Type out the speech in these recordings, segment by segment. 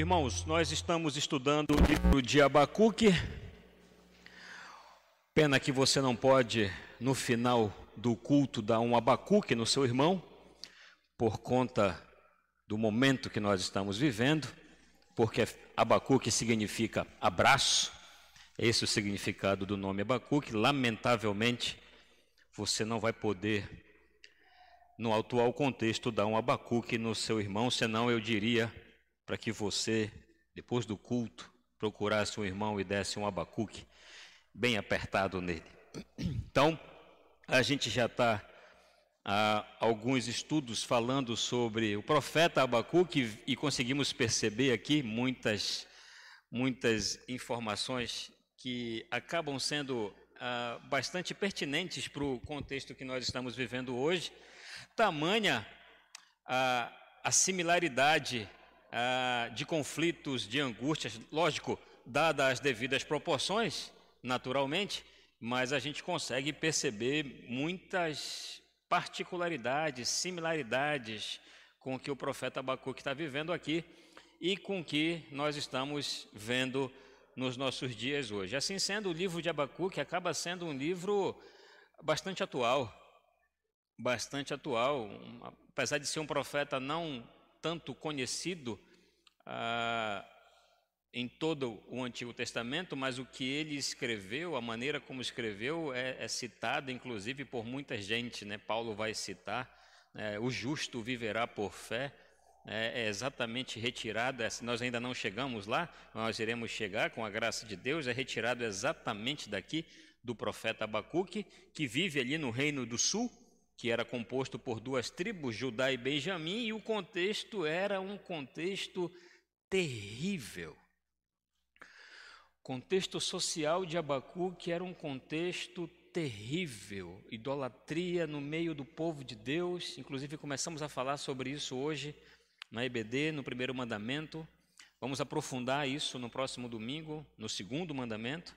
Irmãos, nós estamos estudando o livro de Abacuque. Pena que você não pode, no final do culto, dar um Abacuque no seu irmão, por conta do momento que nós estamos vivendo, porque Abacuque significa abraço, esse é o significado do nome Abacuque. Lamentavelmente, você não vai poder, no atual contexto, dar um Abacuque no seu irmão, senão eu diria para que você, depois do culto, procurasse um irmão e desse um abacuque bem apertado nele. Então, a gente já está há alguns estudos falando sobre o profeta Abacuque e conseguimos perceber aqui muitas, muitas informações que acabam sendo ah, bastante pertinentes para o contexto que nós estamos vivendo hoje. Tamanha a, a similaridade ah, de conflitos, de angústias, lógico, dadas as devidas proporções, naturalmente, mas a gente consegue perceber muitas particularidades, similaridades com o que o profeta Abacuque está vivendo aqui e com o que nós estamos vendo nos nossos dias hoje. Assim sendo, o livro de Abacuque acaba sendo um livro bastante atual, bastante atual, apesar de ser um profeta não tanto conhecido ah, em todo o Antigo Testamento, mas o que ele escreveu, a maneira como escreveu, é, é citada inclusive por muita gente. Né? Paulo vai citar: é, o justo viverá por fé. É, é exatamente retirada, nós ainda não chegamos lá, nós iremos chegar com a graça de Deus, é retirado exatamente daqui do profeta Abacuque, que vive ali no reino do sul, que era composto por duas tribos, Judá e Benjamim, e o contexto era um contexto terrível. Contexto social de Abacuque era um contexto terrível, idolatria no meio do povo de Deus, inclusive começamos a falar sobre isso hoje na EBD, no primeiro mandamento. Vamos aprofundar isso no próximo domingo, no segundo mandamento.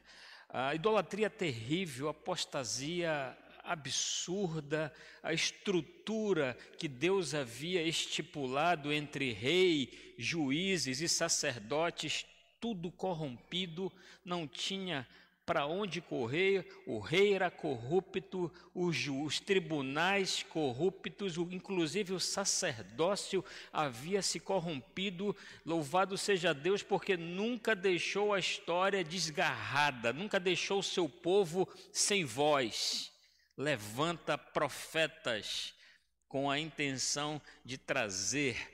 A idolatria terrível, apostasia absurda, a estrutura que Deus havia estipulado entre rei, juízes e sacerdotes, tudo corrompido, não tinha para onde correr, o rei era corrupto, os, os tribunais corruptos, o, inclusive o sacerdócio havia se corrompido. Louvado seja Deus, porque nunca deixou a história desgarrada, nunca deixou o seu povo sem voz levanta profetas com a intenção de trazer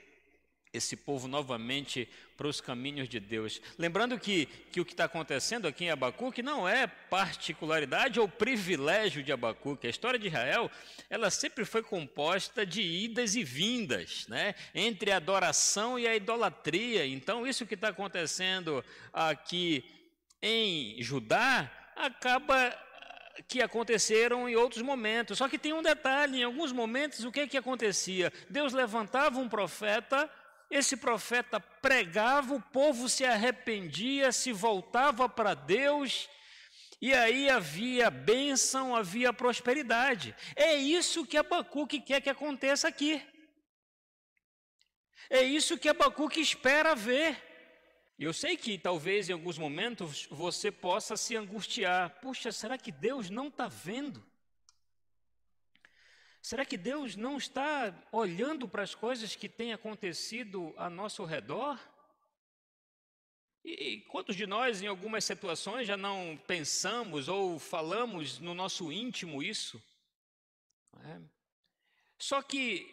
esse povo novamente para os caminhos de Deus. Lembrando que, que o que está acontecendo aqui em Abacuque não é particularidade ou privilégio de Abacuque. A história de Israel, ela sempre foi composta de idas e vindas, né? entre a adoração e a idolatria. Então, isso que está acontecendo aqui em Judá acaba que aconteceram em outros momentos. Só que tem um detalhe: em alguns momentos, o que, que acontecia? Deus levantava um profeta, esse profeta pregava, o povo se arrependia, se voltava para Deus. E aí havia bênção, havia prosperidade. É isso que Abacuque quer que aconteça aqui. É isso que Abacuque espera ver. Eu sei que talvez em alguns momentos você possa se angustiar. Puxa, será que Deus não está vendo? Será que Deus não está olhando para as coisas que têm acontecido a nosso redor? E quantos de nós, em algumas situações, já não pensamos ou falamos no nosso íntimo isso? É. Só que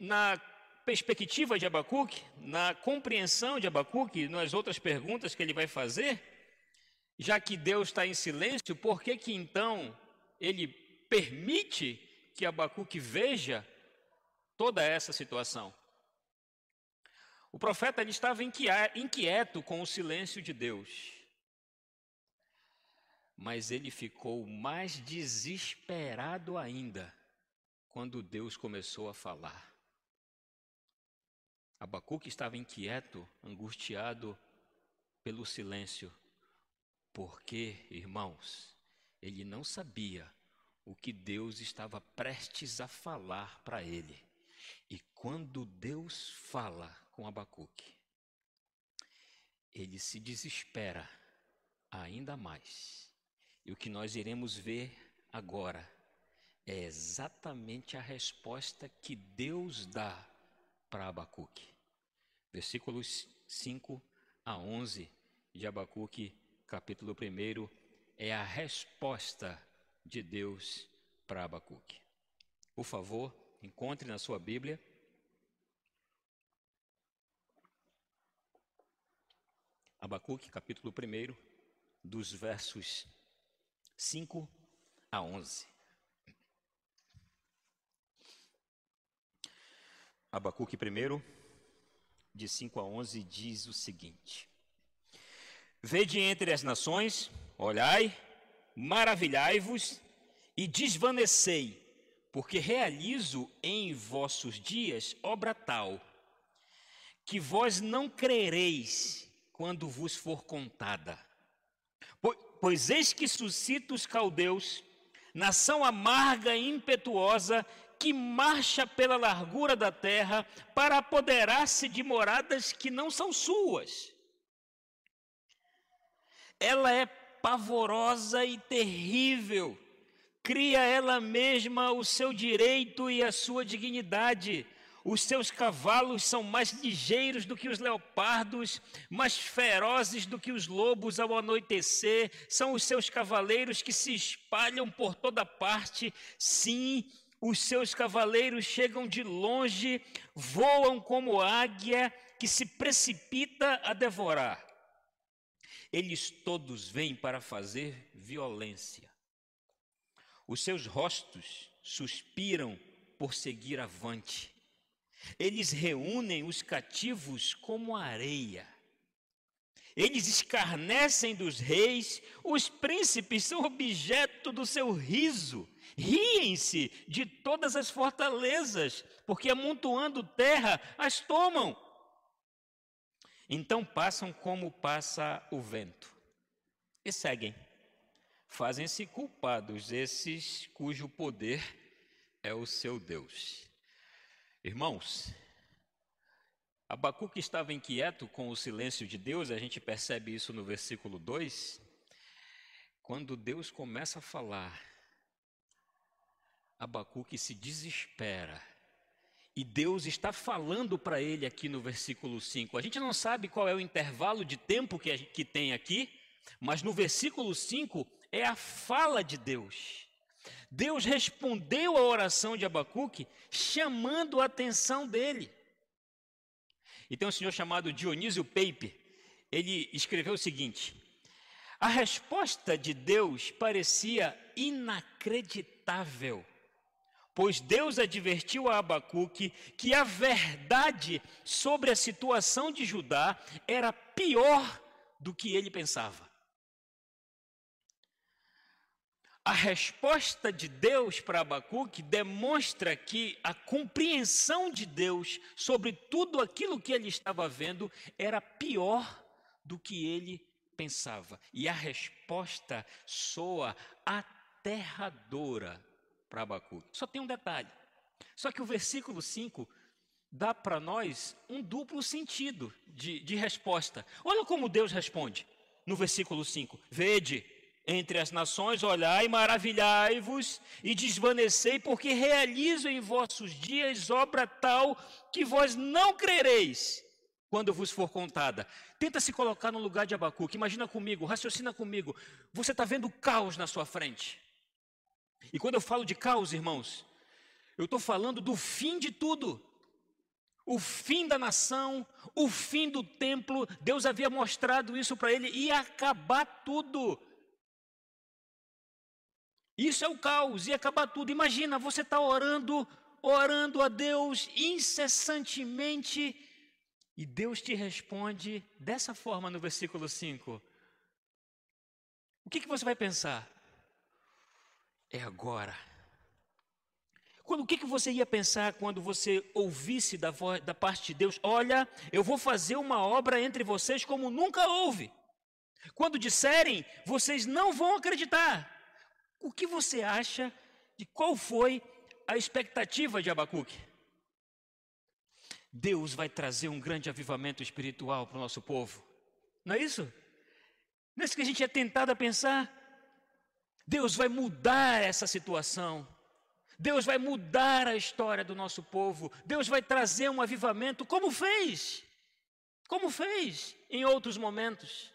na perspectiva de Abacuque, na compreensão de Abacuque, nas outras perguntas que ele vai fazer, já que Deus está em silêncio, por que que então ele permite que Abacuque veja toda essa situação? O profeta ele estava inquieto com o silêncio de Deus, mas ele ficou mais desesperado ainda quando Deus começou a falar. Abacuque estava inquieto, angustiado pelo silêncio, porque, irmãos, ele não sabia o que Deus estava prestes a falar para ele. E quando Deus fala com Abacuque, ele se desespera ainda mais. E o que nós iremos ver agora é exatamente a resposta que Deus dá para Abacuque. Versículos 5 a 11 de Abacuque, capítulo 1, é a resposta de Deus para Abacuque. Por favor, encontre na sua Bíblia. Abacuque, capítulo 1, dos versos 5 a 11. Abacuque 1, de 5 a 11, diz o seguinte: Vede entre as nações, olhai, maravilhai-vos e desvanecei, porque realizo em vossos dias obra tal, que vós não crereis quando vos for contada. Pois eis que suscita os caldeus, nação amarga e impetuosa, que marcha pela largura da terra para apoderar-se de moradas que não são suas. Ela é pavorosa e terrível, cria ela mesma o seu direito e a sua dignidade. Os seus cavalos são mais ligeiros do que os leopardos, mais ferozes do que os lobos ao anoitecer. São os seus cavaleiros que se espalham por toda parte. Sim, os seus cavaleiros chegam de longe, voam como águia que se precipita a devorar. Eles todos vêm para fazer violência. Os seus rostos suspiram por seguir avante. Eles reúnem os cativos como areia. Eles escarnecem dos reis, os príncipes são objeto do seu riso. Riem-se de todas as fortalezas, porque amontoando terra as tomam. Então passam como passa o vento e seguem. Fazem-se culpados esses cujo poder é o seu Deus. Irmãos, Abacuque estava inquieto com o silêncio de Deus, a gente percebe isso no versículo 2. Quando Deus começa a falar, Abacuque se desespera e Deus está falando para ele aqui no versículo 5. A gente não sabe qual é o intervalo de tempo que, que tem aqui, mas no versículo 5 é a fala de Deus. Deus respondeu à oração de Abacuque, chamando a atenção dele. E tem um senhor chamado Dionísio Peipe, ele escreveu o seguinte: a resposta de Deus parecia inacreditável pois Deus advertiu a Abacuque que a verdade sobre a situação de Judá era pior do que ele pensava. A resposta de Deus para Abacuque demonstra que a compreensão de Deus sobre tudo aquilo que ele estava vendo era pior do que ele pensava. E a resposta soa aterradora para Abacuque. Só tem um detalhe. Só que o versículo 5 dá para nós um duplo sentido de, de resposta. Olha como Deus responde no versículo 5: Vede entre as nações, olhai, maravilhai-vos e desvanecei, porque realizo em vossos dias obra tal que vós não crereis quando vos for contada. Tenta se colocar no lugar de Abacuque, imagina comigo, raciocina comigo. Você está vendo caos na sua frente. E quando eu falo de caos, irmãos, eu estou falando do fim de tudo. O fim da nação, o fim do templo, Deus havia mostrado isso para ele, ia acabar tudo. Isso é o caos, ia acabar tudo. Imagina, você está orando, orando a Deus incessantemente, e Deus te responde dessa forma no versículo 5. O que, que você vai pensar? É agora. Quando, o que, que você ia pensar quando você ouvisse da, voz, da parte de Deus? Olha, eu vou fazer uma obra entre vocês como nunca houve. Quando disserem, vocês não vão acreditar. O que você acha de qual foi a expectativa de Abacuque? Deus vai trazer um grande avivamento espiritual para o nosso povo. Não é isso? Não é isso que a gente é tentado a pensar? Deus vai mudar essa situação. Deus vai mudar a história do nosso povo. Deus vai trazer um avivamento, como fez. Como fez em outros momentos.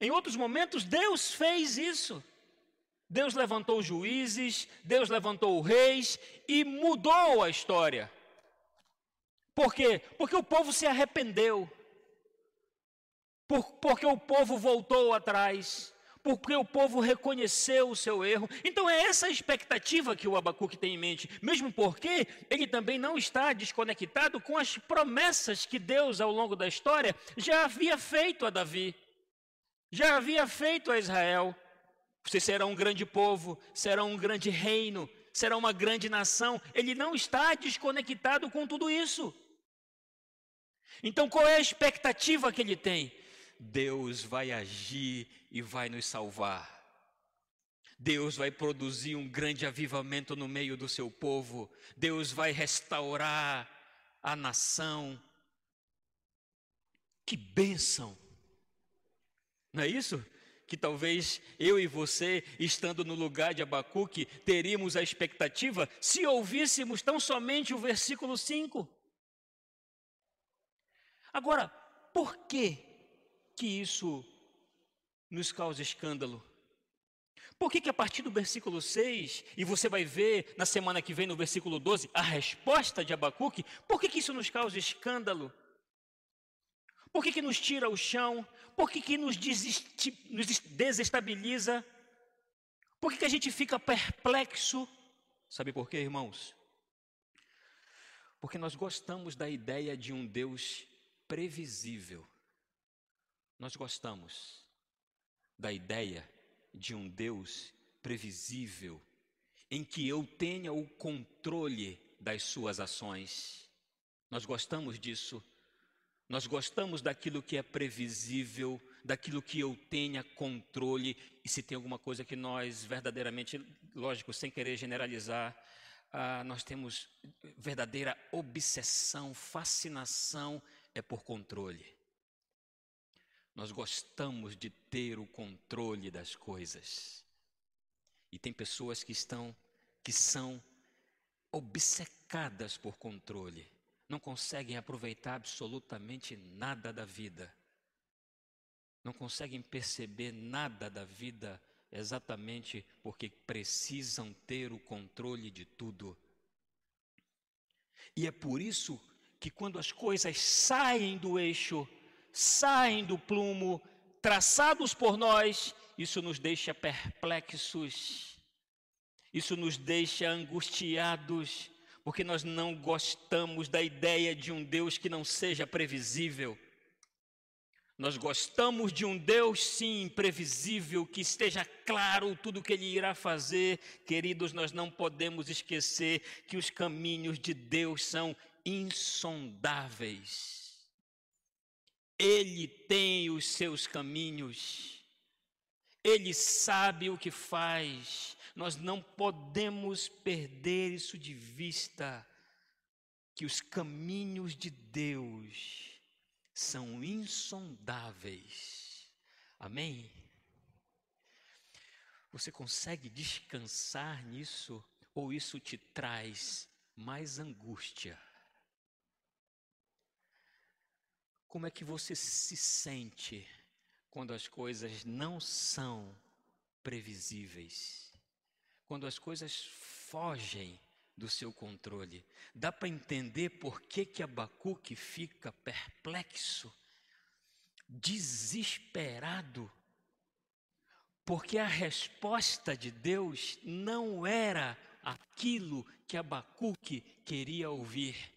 Em outros momentos, Deus fez isso. Deus levantou juízes, Deus levantou reis e mudou a história. Por quê? Porque o povo se arrependeu. Por, porque o povo voltou atrás. Porque o povo reconheceu o seu erro. Então é essa a expectativa que o Abacuque tem em mente. Mesmo porque ele também não está desconectado com as promessas que Deus, ao longo da história, já havia feito a Davi. Já havia feito a Israel. Vocês serão um grande povo, serão um grande reino, serão uma grande nação. Ele não está desconectado com tudo isso. Então, qual é a expectativa que ele tem? Deus vai agir e vai nos salvar. Deus vai produzir um grande avivamento no meio do seu povo. Deus vai restaurar a nação. Que bênção! Não é isso? que talvez eu e você, estando no lugar de Abacuque, teríamos a expectativa se ouvíssemos tão somente o versículo 5. Agora, por que que isso nos causa escândalo? Por que, que a partir do versículo 6, e você vai ver na semana que vem no versículo 12, a resposta de Abacuque, por que, que isso nos causa escândalo? Por que, que nos tira o chão? Por que, que nos, nos desestabiliza? Por que, que a gente fica perplexo? Sabe por quê, irmãos? Porque nós gostamos da ideia de um Deus previsível. Nós gostamos da ideia de um Deus previsível, em que eu tenha o controle das suas ações. Nós gostamos disso nós gostamos daquilo que é previsível, daquilo que eu tenha controle, e se tem alguma coisa que nós verdadeiramente, lógico, sem querer generalizar, ah, nós temos verdadeira obsessão, fascinação, é por controle. Nós gostamos de ter o controle das coisas. E tem pessoas que estão, que são obcecadas por controle não conseguem aproveitar absolutamente nada da vida, não conseguem perceber nada da vida exatamente porque precisam ter o controle de tudo. E é por isso que quando as coisas saem do eixo, saem do plumo, traçados por nós, isso nos deixa perplexos, isso nos deixa angustiados, porque nós não gostamos da ideia de um Deus que não seja previsível. Nós gostamos de um Deus, sim, previsível, que esteja claro tudo o que Ele irá fazer. Queridos, nós não podemos esquecer que os caminhos de Deus são insondáveis. Ele tem os seus caminhos, Ele sabe o que faz, nós não podemos perder isso de vista, que os caminhos de Deus são insondáveis. Amém? Você consegue descansar nisso ou isso te traz mais angústia? Como é que você se sente quando as coisas não são previsíveis? quando as coisas fogem do seu controle. Dá para entender por que, que Abacuque fica perplexo, desesperado, porque a resposta de Deus não era aquilo que Abacuque queria ouvir.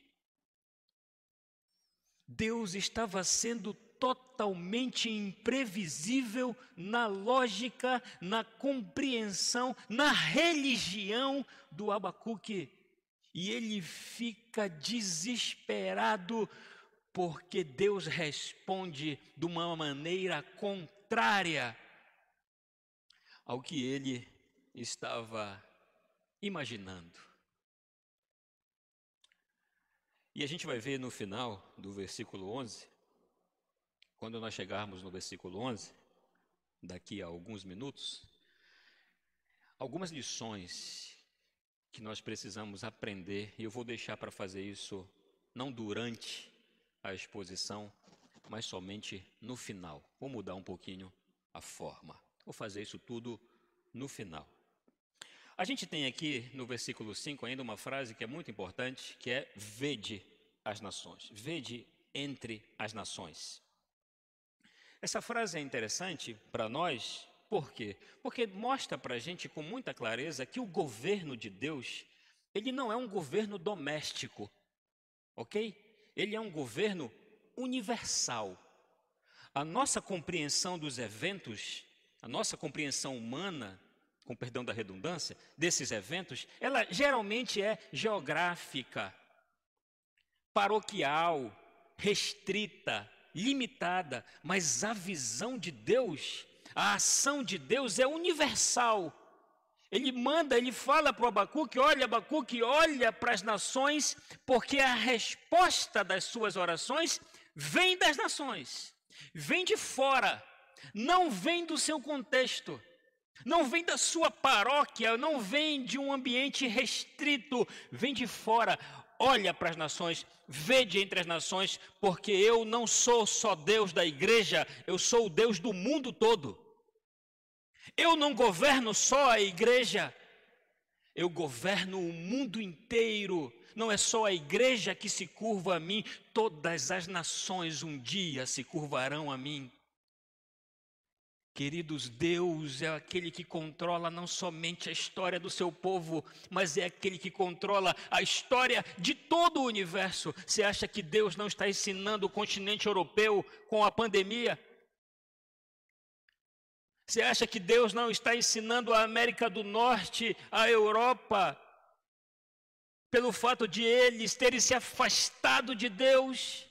Deus estava sendo totalmente imprevisível na lógica, na compreensão, na religião do Abacuque. E ele fica desesperado porque Deus responde de uma maneira contrária ao que ele estava imaginando. E a gente vai ver no final do versículo 11 quando nós chegarmos no versículo 11, daqui a alguns minutos, algumas lições que nós precisamos aprender, e eu vou deixar para fazer isso não durante a exposição, mas somente no final. Vou mudar um pouquinho a forma. Vou fazer isso tudo no final. A gente tem aqui no versículo 5 ainda uma frase que é muito importante, que é vede as nações. Vede entre as nações. Essa frase é interessante para nós, por quê? Porque mostra para a gente com muita clareza que o governo de Deus, ele não é um governo doméstico, ok? Ele é um governo universal. A nossa compreensão dos eventos, a nossa compreensão humana, com perdão da redundância, desses eventos, ela geralmente é geográfica, paroquial, restrita, limitada, mas a visão de Deus, a ação de Deus é universal. Ele manda, ele fala para o Abacuque: olha, Abacuque, olha para as nações, porque a resposta das suas orações vem das nações, vem de fora, não vem do seu contexto, não vem da sua paróquia, não vem de um ambiente restrito, vem de fora olha para as nações, vede entre as nações, porque eu não sou só Deus da igreja, eu sou o Deus do mundo todo. Eu não governo só a igreja, eu governo o mundo inteiro. Não é só a igreja que se curva a mim, todas as nações um dia se curvarão a mim. Queridos, Deus é aquele que controla não somente a história do seu povo, mas é aquele que controla a história de todo o universo. Você acha que Deus não está ensinando o continente europeu com a pandemia? Você acha que Deus não está ensinando a América do Norte, a Europa, pelo fato de eles terem se afastado de Deus?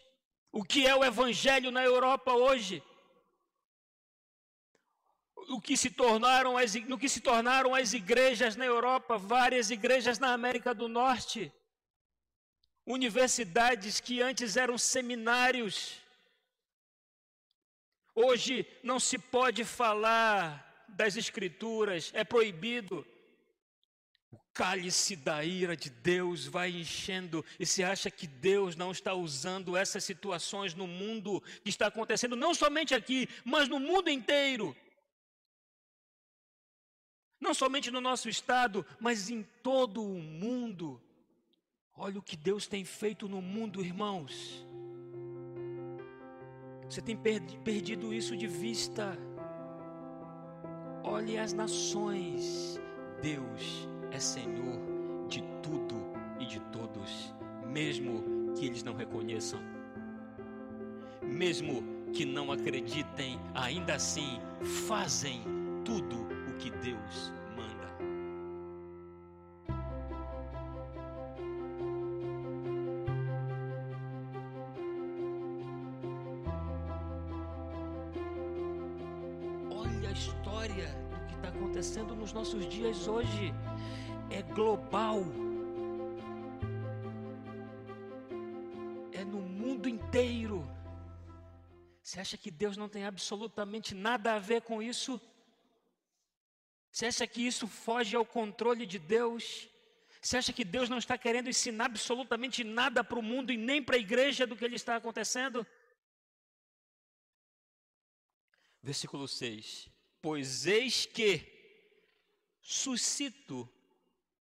O que é o Evangelho na Europa hoje? O que se tornaram as, no que se tornaram as igrejas na Europa, várias igrejas na América do Norte, universidades que antes eram seminários. Hoje não se pode falar das Escrituras, é proibido. O cálice da ira de Deus vai enchendo, e se acha que Deus não está usando essas situações no mundo que está acontecendo, não somente aqui, mas no mundo inteiro não somente no nosso estado, mas em todo o mundo. Olha o que Deus tem feito no mundo, irmãos. Você tem perdido isso de vista. Olhe as nações. Deus é Senhor de tudo e de todos, mesmo que eles não reconheçam, mesmo que não acreditem, ainda assim fazem tudo que Deus manda. Olha a história do que está acontecendo nos nossos dias hoje. É global. É no mundo inteiro. Você acha que Deus não tem absolutamente nada a ver com isso? Você acha que isso foge ao controle de Deus? Você acha que Deus não está querendo ensinar absolutamente nada para o mundo e nem para a igreja do que ele está acontecendo? Versículo 6: Pois eis que suscito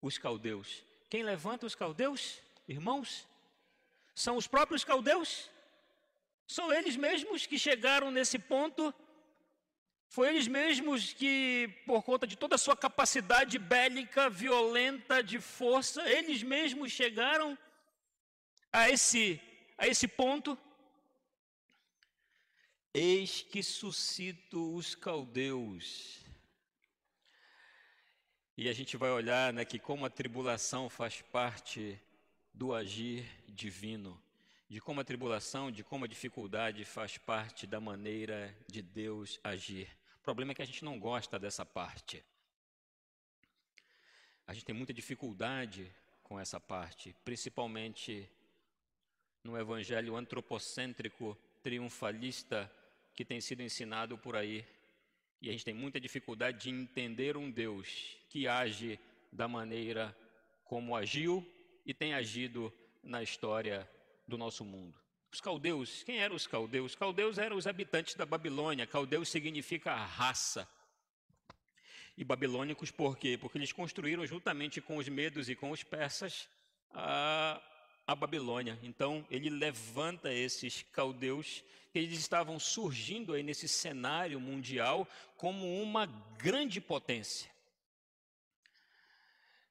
os caldeus. Quem levanta os caldeus, irmãos? São os próprios caldeus? São eles mesmos que chegaram nesse ponto foi eles mesmos que, por conta de toda a sua capacidade bélica, violenta, de força, eles mesmos chegaram a esse, a esse ponto. Eis que suscito os caldeus. E a gente vai olhar né, que como a tribulação faz parte do agir divino, de como a tribulação, de como a dificuldade faz parte da maneira de Deus agir. O problema é que a gente não gosta dessa parte. A gente tem muita dificuldade com essa parte, principalmente no evangelho antropocêntrico, triunfalista que tem sido ensinado por aí. E a gente tem muita dificuldade de entender um Deus que age da maneira como agiu e tem agido na história do nosso mundo. Os caldeus, quem eram os caldeus? Os caldeus eram os habitantes da Babilônia. Caldeus significa raça. E babilônicos por quê? Porque eles construíram juntamente com os medos e com os persas a, a Babilônia. Então, ele levanta esses caldeus que eles estavam surgindo aí nesse cenário mundial como uma grande potência.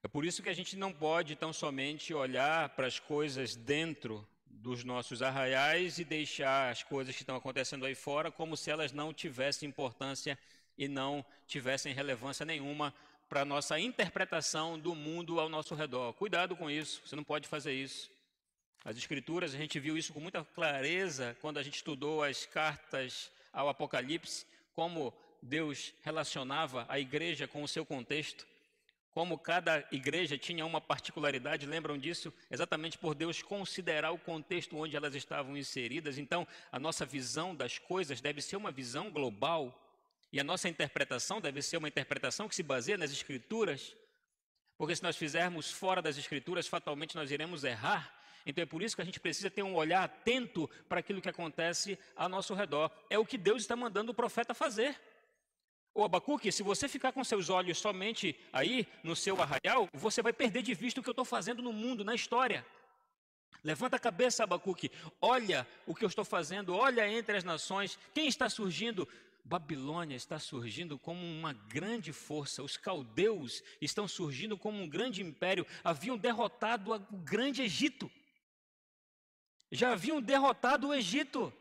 É por isso que a gente não pode tão somente olhar para as coisas dentro dos nossos arraiais e deixar as coisas que estão acontecendo aí fora como se elas não tivessem importância e não tivessem relevância nenhuma para a nossa interpretação do mundo ao nosso redor. Cuidado com isso, você não pode fazer isso. As Escrituras, a gente viu isso com muita clareza quando a gente estudou as cartas ao Apocalipse, como Deus relacionava a igreja com o seu contexto, como cada igreja tinha uma particularidade, lembram disso? Exatamente por Deus considerar o contexto onde elas estavam inseridas. Então, a nossa visão das coisas deve ser uma visão global, e a nossa interpretação deve ser uma interpretação que se baseia nas Escrituras, porque se nós fizermos fora das Escrituras, fatalmente nós iremos errar então é por isso que a gente precisa ter um olhar atento para aquilo que acontece ao nosso redor. É o que Deus está mandando o profeta fazer. O Abacuque, se você ficar com seus olhos somente aí no seu arraial, você vai perder de vista o que eu estou fazendo no mundo, na história. Levanta a cabeça, Abacuque, olha o que eu estou fazendo, olha entre as nações, quem está surgindo? Babilônia está surgindo como uma grande força, os caldeus estão surgindo como um grande império, haviam derrotado o grande Egito já haviam derrotado o Egito.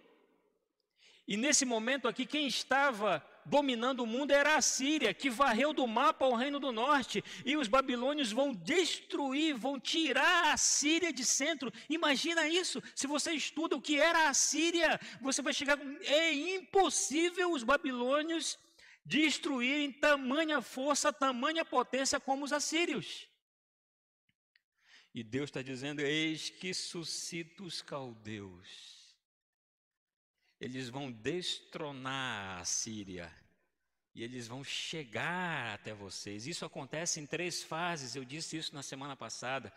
E nesse momento aqui, quem estava dominando o mundo era a Síria, que varreu do mapa o reino do norte. E os babilônios vão destruir, vão tirar a Síria de centro. Imagina isso. Se você estuda o que era a Síria, você vai chegar. É impossível os babilônios destruírem tamanha força, tamanha potência como os assírios. E Deus está dizendo: Eis que suscita os caldeus. Eles vão destronar a Síria. E eles vão chegar até vocês. Isso acontece em três fases. Eu disse isso na semana passada.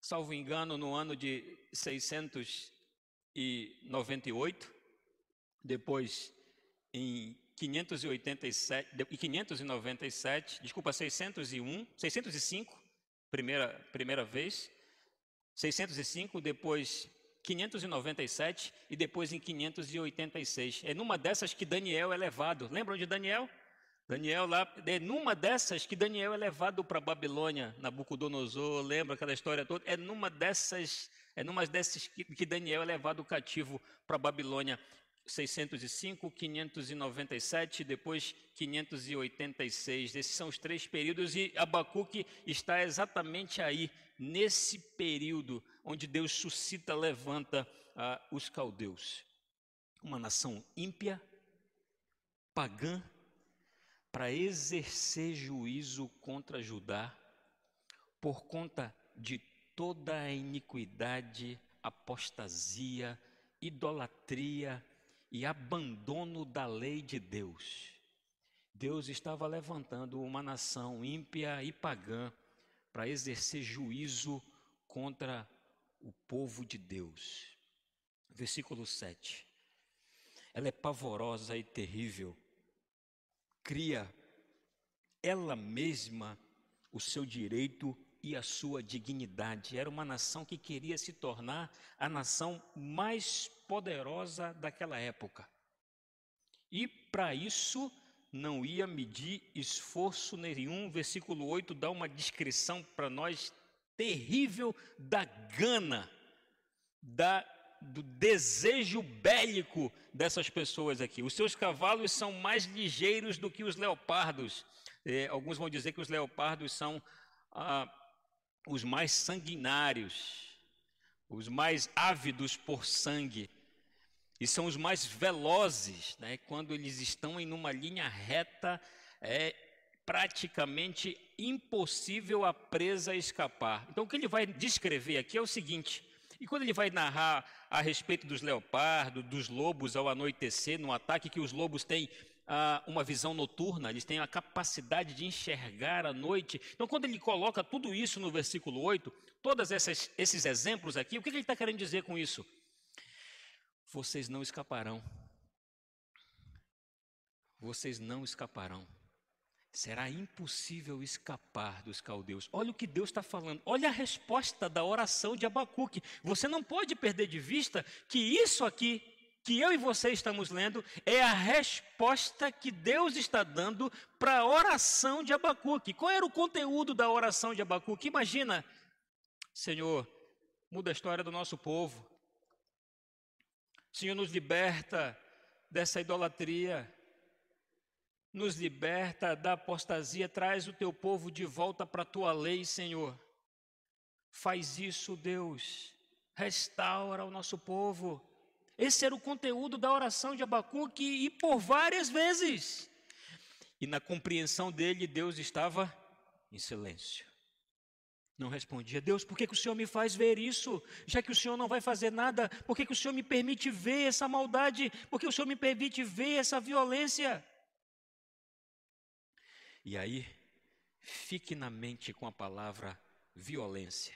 Salvo engano, no ano de 698. Depois, em 587, 597, desculpa, 601, 605, primeira, primeira vez. 605, depois 597 e depois em 586. É numa dessas que Daniel é levado. Lembram de Daniel? Daniel lá, é numa dessas que Daniel é levado para Babilônia, Nabucodonosor, lembra aquela história toda? É numa dessas, é numa dessas que, que Daniel é levado cativo para Babilônia. 605, 597, depois 586. Esses são os três períodos e Abacuque está exatamente aí, nesse período onde Deus suscita, levanta ah, os caldeus. Uma nação ímpia, pagã, para exercer juízo contra Judá, por conta de toda a iniquidade, apostasia, idolatria, e abandono da lei de Deus. Deus estava levantando uma nação ímpia e pagã para exercer juízo contra o povo de Deus. Versículo 7. Ela é pavorosa e terrível, cria ela mesma o seu direito e a sua dignidade. Era uma nação que queria se tornar a nação mais poderosa daquela época. E para isso não ia medir esforço nenhum. Versículo 8 dá uma descrição para nós terrível da gana, da, do desejo bélico dessas pessoas aqui. Os seus cavalos são mais ligeiros do que os leopardos. É, alguns vão dizer que os leopardos são ah, os mais sanguinários, os mais ávidos por sangue, e são os mais velozes, né? quando eles estão em uma linha reta, é praticamente impossível a presa escapar. Então, o que ele vai descrever aqui é o seguinte: E quando ele vai narrar a respeito dos leopardos, dos lobos ao anoitecer, no ataque que os lobos têm ah, uma visão noturna, eles têm a capacidade de enxergar à noite. Então, quando ele coloca tudo isso no versículo 8, todos esses exemplos aqui, o que ele está querendo dizer com isso? Vocês não escaparão. Vocês não escaparão. Será impossível escapar dos caldeus. Olha o que Deus está falando. Olha a resposta da oração de Abacuque. Você não pode perder de vista que isso aqui, que eu e você estamos lendo, é a resposta que Deus está dando para a oração de Abacuque. Qual era o conteúdo da oração de Abacuque? Imagina, Senhor, muda a história do nosso povo. Senhor, nos liberta dessa idolatria nos liberta da apostasia, traz o teu povo de volta para a tua lei, Senhor. Faz isso, Deus. Restaura o nosso povo. Esse era o conteúdo da oração de Abacuque e por várias vezes. E na compreensão dele, Deus estava em silêncio. Não respondia, Deus, por que, que o Senhor me faz ver isso? Já que o Senhor não vai fazer nada, por que, que o Senhor me permite ver essa maldade? Por que o Senhor me permite ver essa violência? E aí, fique na mente com a palavra violência.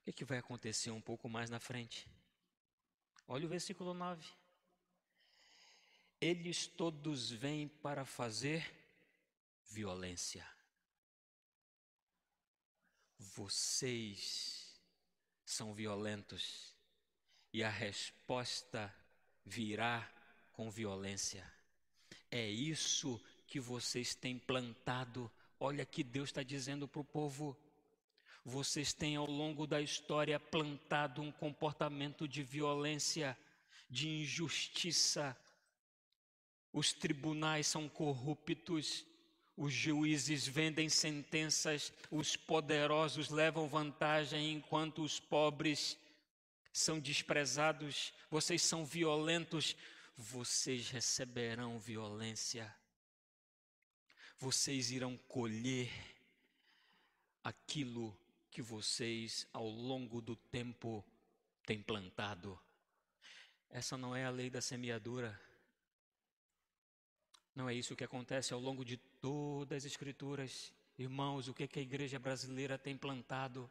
O que, que vai acontecer um pouco mais na frente? Olha o versículo 9. Eles todos vêm para fazer violência. Vocês são violentos e a resposta virá com violência. É isso que vocês têm plantado. Olha que Deus está dizendo para o povo. Vocês têm ao longo da história plantado um comportamento de violência, de injustiça. Os tribunais são corruptos, os juízes vendem sentenças, os poderosos levam vantagem enquanto os pobres são desprezados. Vocês são violentos, vocês receberão violência vocês irão colher aquilo que vocês ao longo do tempo têm plantado. Essa não é a lei da semeadura. Não é isso que acontece ao longo de todas as Escrituras. Irmãos, o que, é que a igreja brasileira tem plantado?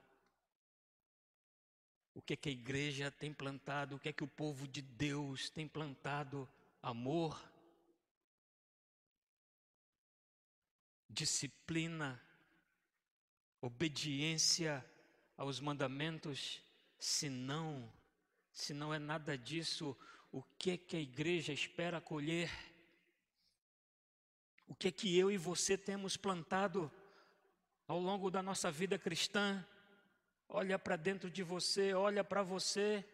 O que, é que a igreja tem plantado? O que é que o povo de Deus tem plantado? Amor, disciplina, obediência aos mandamentos, se não, se não é nada disso, o que é que a igreja espera colher? O que é que eu e você temos plantado ao longo da nossa vida cristã? Olha para dentro de você, olha para você.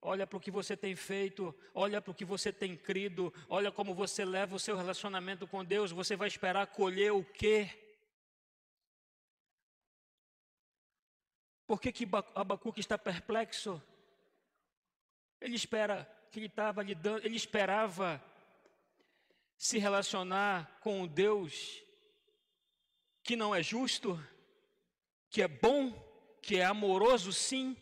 Olha para o que você tem feito, olha para o que você tem crido, olha como você leva o seu relacionamento com Deus. Você vai esperar colher o quê? Por que, que Abacuque está perplexo? Ele espera que ele estava lidando, ele esperava se relacionar com o Deus que não é justo, que é bom, que é amoroso, sim,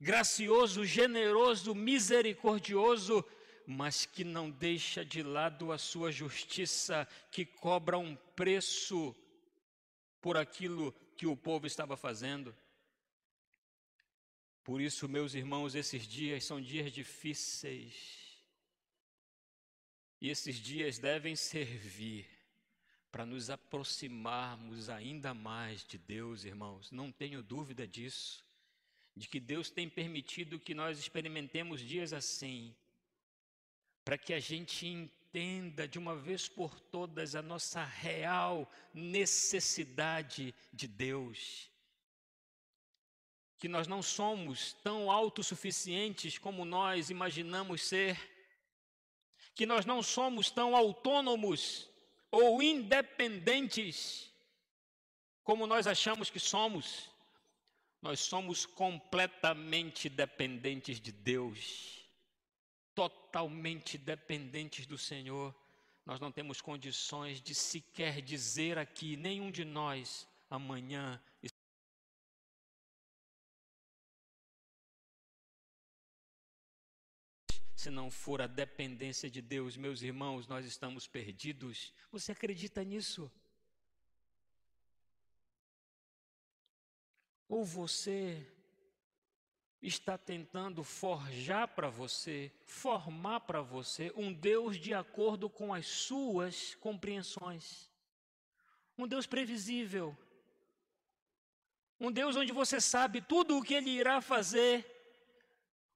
gracioso, generoso, misericordioso, mas que não deixa de lado a sua justiça, que cobra um preço por aquilo que o povo estava fazendo. Por isso, meus irmãos, esses dias são dias difíceis. E esses dias devem servir para nos aproximarmos ainda mais de Deus, irmãos. Não tenho dúvida disso de que Deus tem permitido que nós experimentemos dias assim, para que a gente entenda de uma vez por todas a nossa real necessidade de Deus. Que nós não somos tão autossuficientes como nós imaginamos ser, que nós não somos tão autônomos ou independentes como nós achamos que somos. Nós somos completamente dependentes de Deus, totalmente dependentes do Senhor. Nós não temos condições de sequer dizer aqui, nenhum de nós, amanhã se não for a dependência de Deus, meus irmãos, nós estamos perdidos. Você acredita nisso? Ou você está tentando forjar para você, formar para você um Deus de acordo com as suas compreensões. Um Deus previsível. Um Deus onde você sabe tudo o que ele irá fazer,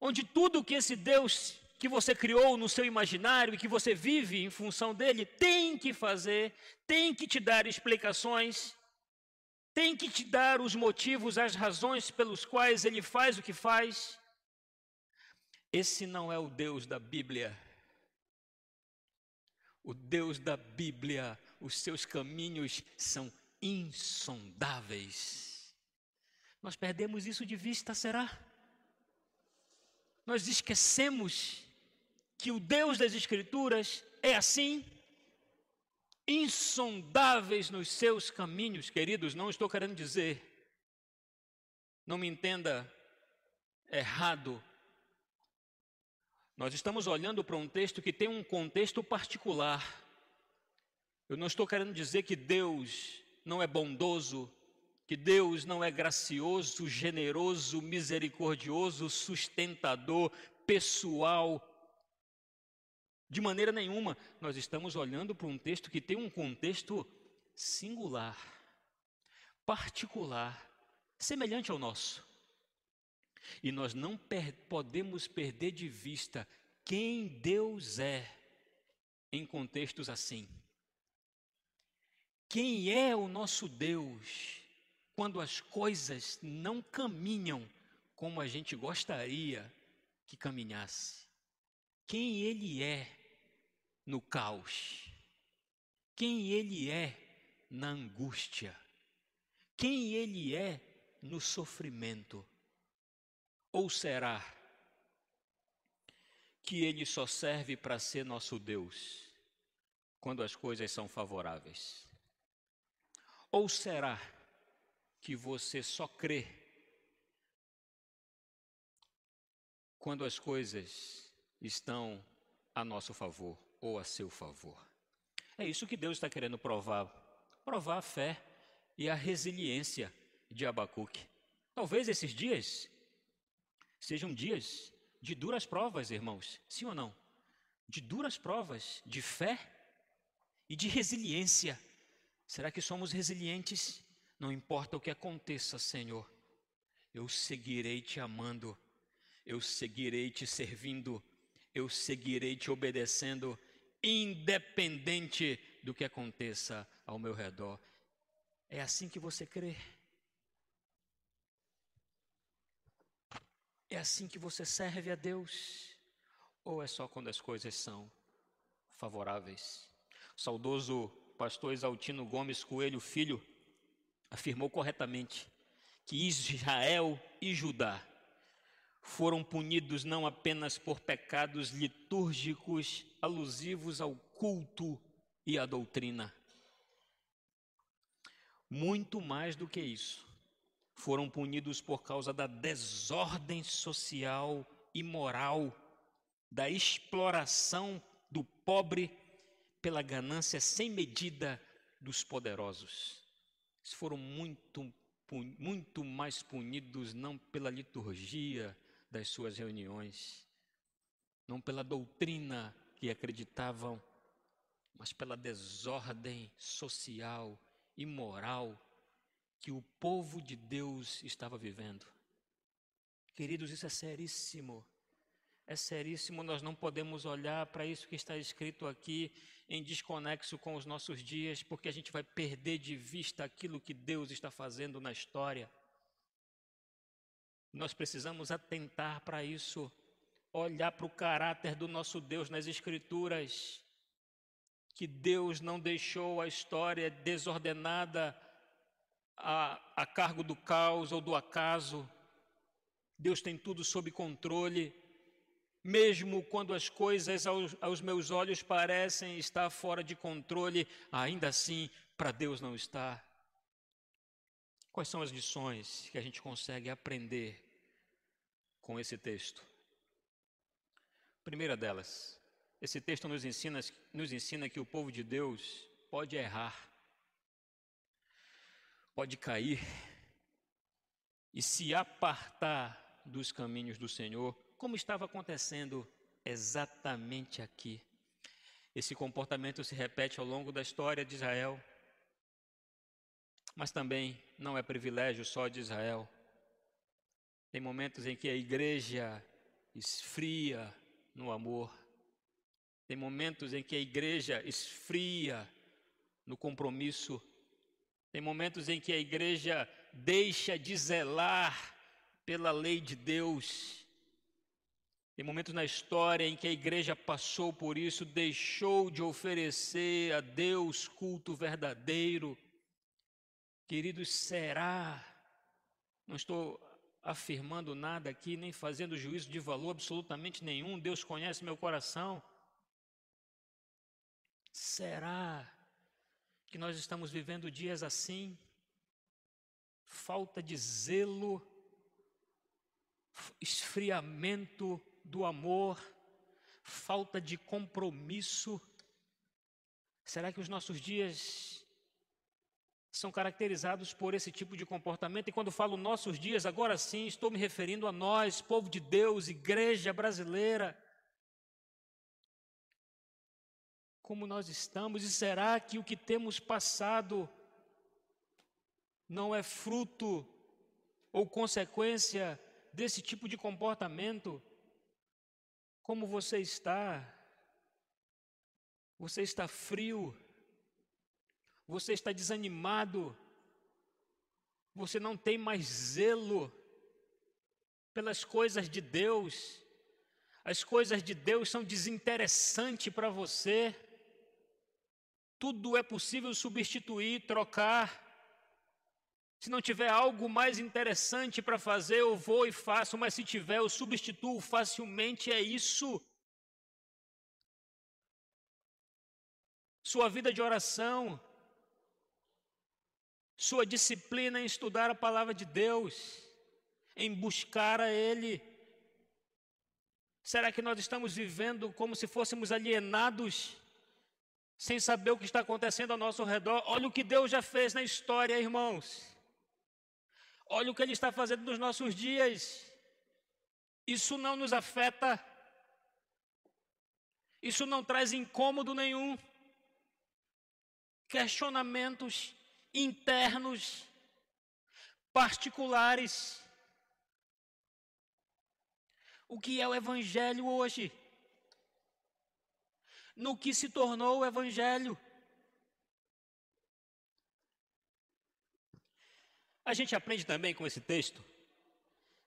onde tudo o que esse Deus que você criou no seu imaginário e que você vive em função dele tem que fazer, tem que te dar explicações tem que te dar os motivos, as razões pelos quais ele faz o que faz. Esse não é o Deus da Bíblia. O Deus da Bíblia, os seus caminhos são insondáveis. Nós perdemos isso de vista, será? Nós esquecemos que o Deus das Escrituras é assim? insondáveis nos seus caminhos, queridos, não estou querendo dizer, não me entenda errado. Nós estamos olhando para um texto que tem um contexto particular. Eu não estou querendo dizer que Deus não é bondoso, que Deus não é gracioso, generoso, misericordioso, sustentador, pessoal, de maneira nenhuma, nós estamos olhando para um texto que tem um contexto singular, particular, semelhante ao nosso. E nós não per podemos perder de vista quem Deus é em contextos assim. Quem é o nosso Deus quando as coisas não caminham como a gente gostaria que caminhasse? Quem Ele é no caos, quem Ele é na angústia, quem Ele é no sofrimento. Ou será que Ele só serve para ser nosso Deus quando as coisas são favoráveis? Ou será que você só crê quando as coisas estão a nosso favor? Ou a seu favor. É isso que Deus está querendo provar, provar a fé e a resiliência de Abacuque. Talvez esses dias sejam dias de duras provas, irmãos, sim ou não? De duras provas de fé e de resiliência. Será que somos resilientes? Não importa o que aconteça, Senhor, eu seguirei te amando, eu seguirei te servindo, eu seguirei te obedecendo independente do que aconteça ao meu redor. É assim que você crê? É assim que você serve a Deus? Ou é só quando as coisas são favoráveis? Saudoso pastor Exaltino Gomes Coelho Filho afirmou corretamente que Israel e Judá foram punidos não apenas por pecados litúrgicos alusivos ao culto e à doutrina. Muito mais do que isso, foram punidos por causa da desordem social e moral, da exploração do pobre pela ganância sem medida dos poderosos. Eles foram muito, muito mais punidos não pela liturgia, das suas reuniões, não pela doutrina que acreditavam, mas pela desordem social e moral que o povo de Deus estava vivendo. Queridos, isso é seríssimo. É seríssimo, nós não podemos olhar para isso que está escrito aqui em desconexo com os nossos dias, porque a gente vai perder de vista aquilo que Deus está fazendo na história. Nós precisamos atentar para isso, olhar para o caráter do nosso Deus nas Escrituras, que Deus não deixou a história desordenada a, a cargo do caos ou do acaso. Deus tem tudo sob controle, mesmo quando as coisas aos, aos meus olhos parecem estar fora de controle, ainda assim, para Deus não está. Quais são as lições que a gente consegue aprender com esse texto? Primeira delas, esse texto nos ensina, nos ensina que o povo de Deus pode errar, pode cair e se apartar dos caminhos do Senhor, como estava acontecendo exatamente aqui. Esse comportamento se repete ao longo da história de Israel, mas também não é privilégio só de Israel. Tem momentos em que a igreja esfria no amor, tem momentos em que a igreja esfria no compromisso, tem momentos em que a igreja deixa de zelar pela lei de Deus. Tem momentos na história em que a igreja passou por isso, deixou de oferecer a Deus culto verdadeiro. Queridos, será? Não estou afirmando nada aqui, nem fazendo juízo de valor absolutamente nenhum. Deus conhece meu coração. Será que nós estamos vivendo dias assim? Falta de zelo esfriamento do amor, falta de compromisso. Será que os nossos dias são caracterizados por esse tipo de comportamento? E quando falo nossos dias, agora sim, estou me referindo a nós, povo de Deus, igreja brasileira. Como nós estamos, e será que o que temos passado não é fruto ou consequência desse tipo de comportamento, como você está? Você está frio? Você está desanimado? Você não tem mais zelo pelas coisas de Deus? As coisas de Deus são desinteressantes para você? Tudo é possível substituir, trocar. Se não tiver algo mais interessante para fazer, eu vou e faço, mas se tiver, eu substituo facilmente, é isso. Sua vida de oração, sua disciplina em estudar a palavra de Deus, em buscar a Ele. Será que nós estamos vivendo como se fôssemos alienados, sem saber o que está acontecendo ao nosso redor? Olha o que Deus já fez na história, irmãos. Olha o que Ele está fazendo nos nossos dias. Isso não nos afeta. Isso não traz incômodo nenhum. Questionamentos internos, particulares. O que é o Evangelho hoje? No que se tornou o Evangelho? A gente aprende também com esse texto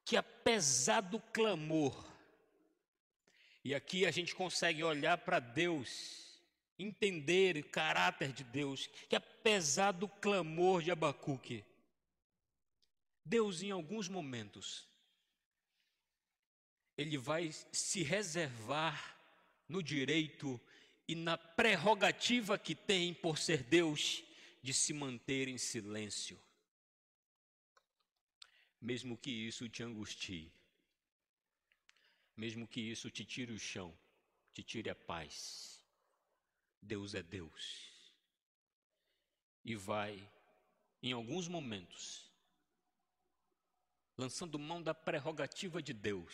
que apesar do clamor, e aqui a gente consegue olhar para Deus, entender o caráter de Deus, que apesar do clamor de Abacuque, Deus em alguns momentos, ele vai se reservar no direito e na prerrogativa que tem por ser Deus de se manter em silêncio mesmo que isso te angustie, mesmo que isso te tire o chão, te tire a paz. Deus é Deus. E vai, em alguns momentos, lançando mão da prerrogativa de Deus,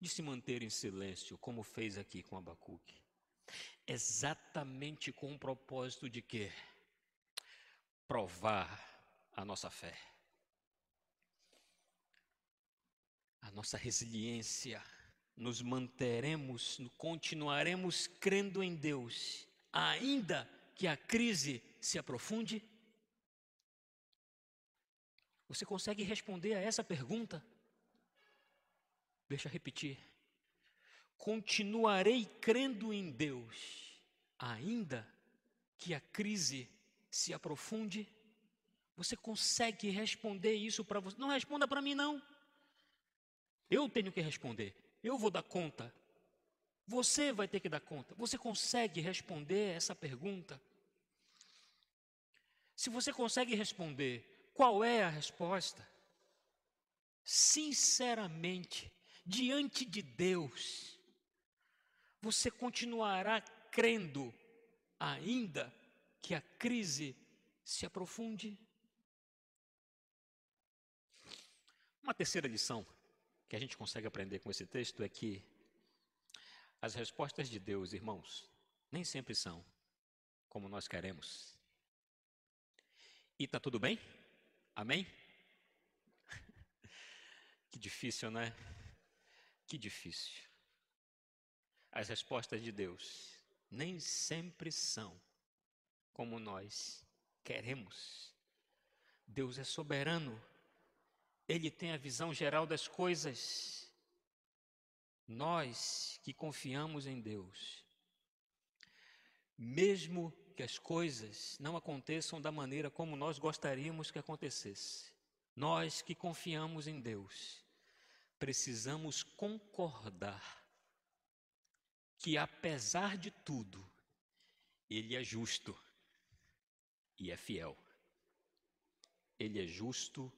de se manter em silêncio, como fez aqui com Abacuque. Exatamente com o propósito de quê? Provar a nossa fé. a nossa resiliência, nos manteremos, continuaremos crendo em Deus, ainda que a crise se aprofunde? Você consegue responder a essa pergunta? Deixa eu repetir. Continuarei crendo em Deus, ainda que a crise se aprofunde? Você consegue responder isso para você? Não responda para mim, não. Eu tenho que responder. Eu vou dar conta. Você vai ter que dar conta. Você consegue responder essa pergunta? Se você consegue responder, qual é a resposta? Sinceramente, diante de Deus, Você continuará crendo, ainda que a crise se aprofunde? Uma terceira lição que a gente consegue aprender com esse texto é que as respostas de Deus, irmãos, nem sempre são como nós queremos. E está tudo bem? Amém? Que difícil, né? Que difícil. As respostas de Deus nem sempre são como nós queremos. Deus é soberano, Ele tem a visão geral das coisas. Nós que confiamos em Deus, mesmo que as coisas não aconteçam da maneira como nós gostaríamos que acontecesse, nós que confiamos em Deus, precisamos concordar que, apesar de tudo, Ele é justo e é fiel. Ele é justo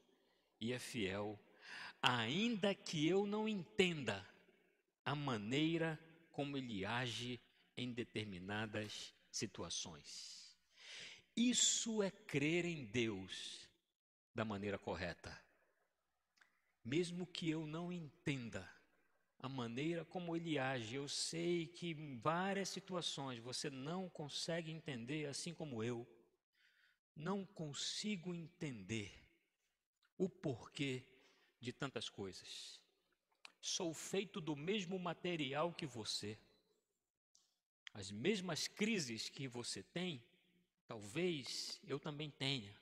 e é fiel, ainda que eu não entenda a maneira como Ele age em determinadas situações. Isso é crer em Deus da maneira correta. Mesmo que eu não entenda a maneira como ele age, eu sei que em várias situações você não consegue entender, assim como eu, não consigo entender o porquê de tantas coisas. Sou feito do mesmo material que você. As mesmas crises que você tem, talvez eu também tenha.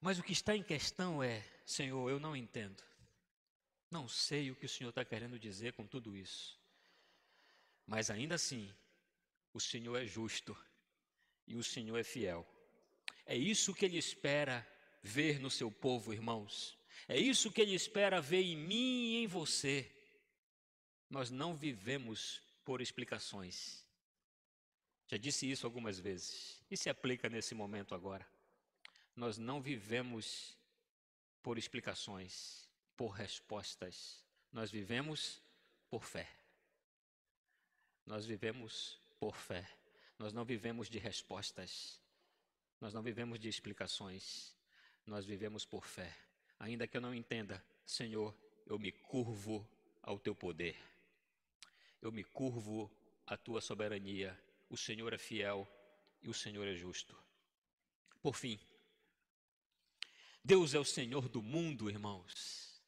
Mas o que está em questão é, Senhor, eu não entendo. Não sei o que o Senhor está querendo dizer com tudo isso. Mas ainda assim, o Senhor é justo e o Senhor é fiel. É isso que Ele espera ver no seu povo, irmãos. É isso que Ele espera ver em mim e em você. Nós não vivemos por explicações. Já disse isso algumas vezes e se aplica nesse momento agora. Nós não vivemos por explicações, por respostas. Nós vivemos por fé. Nós vivemos por fé. Nós não vivemos de respostas. Nós não vivemos de explicações. Nós vivemos por fé. Ainda que eu não entenda, Senhor, eu me curvo ao teu poder eu me curvo à tua soberania. O Senhor é fiel e o Senhor é justo. Por fim, Deus é o Senhor do mundo, irmãos.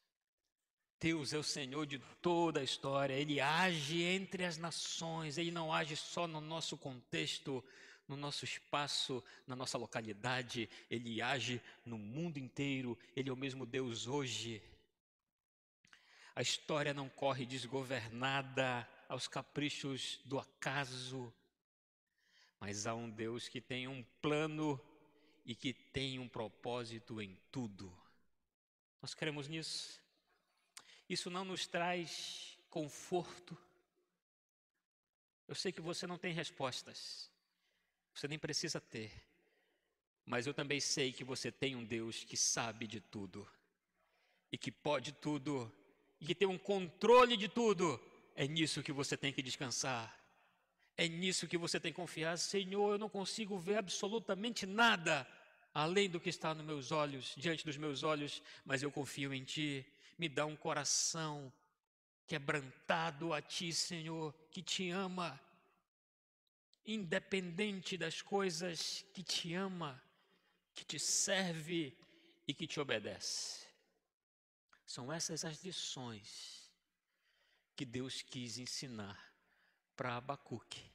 Deus é o Senhor de toda a história, Ele age entre as nações, Ele não age só no nosso contexto, no nosso espaço, na nossa localidade, Ele age no mundo inteiro, Ele é o mesmo Deus hoje. A história não corre desgovernada, aos caprichos do acaso, mas há um Deus que tem um plano e que tem um propósito em tudo. Nós cremos nisso. Isso não nos traz conforto. Eu sei que você não tem respostas, você nem precisa ter, mas eu também sei que você tem um Deus que sabe de tudo e que pode tudo e que tem um controle de tudo é nisso que você tem que descansar. É nisso que você tem que confiar. Senhor, eu não consigo ver absolutamente nada além do que está nos meus olhos, diante dos meus olhos, mas eu confio em Ti. Me dá um coração quebrantado a Ti, Senhor, que te ama, independente das coisas, que te ama, que te serve e que te obedece. São essas as lições que Deus quis ensinar para Abacuque.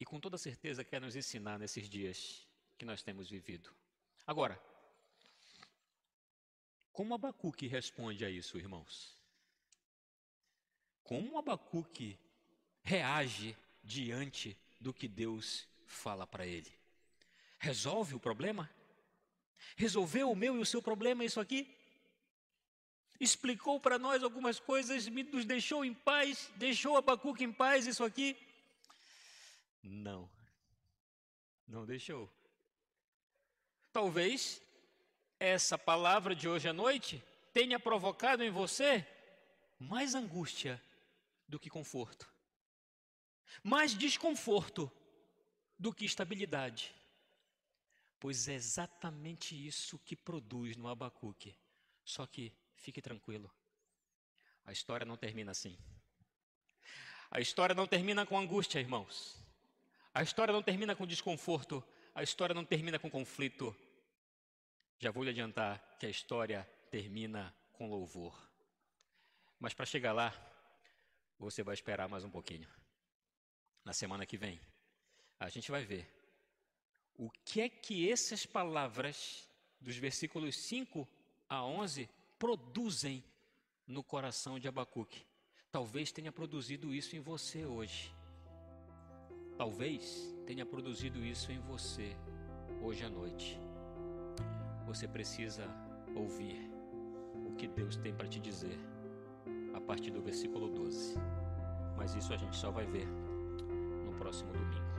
E com toda certeza quer nos ensinar nesses dias que nós temos vivido. Agora, como Abacuque responde a isso, irmãos? Como Abacuque reage diante do que Deus fala para ele? Resolve o problema? Resolveu o meu e o seu problema isso aqui? explicou para nós algumas coisas, nos deixou em paz, deixou Abacuque em paz, isso aqui? Não, não deixou. Talvez essa palavra de hoje à noite tenha provocado em você mais angústia do que conforto, mais desconforto do que estabilidade. Pois é exatamente isso que produz no Abacuque. Só que fique tranquilo, a história não termina assim. A história não termina com angústia, irmãos. A história não termina com desconforto. A história não termina com conflito. Já vou lhe adiantar que a história termina com louvor. Mas para chegar lá, você vai esperar mais um pouquinho. Na semana que vem, a gente vai ver o que é que essas palavras dos versículos 5 a 11 produzem no coração de Abacuque. Talvez tenha produzido isso em você hoje. Talvez tenha produzido isso em você hoje à noite. Você precisa ouvir o que Deus tem para te dizer a partir do versículo 12. Mas isso a gente só vai ver próximo domingo.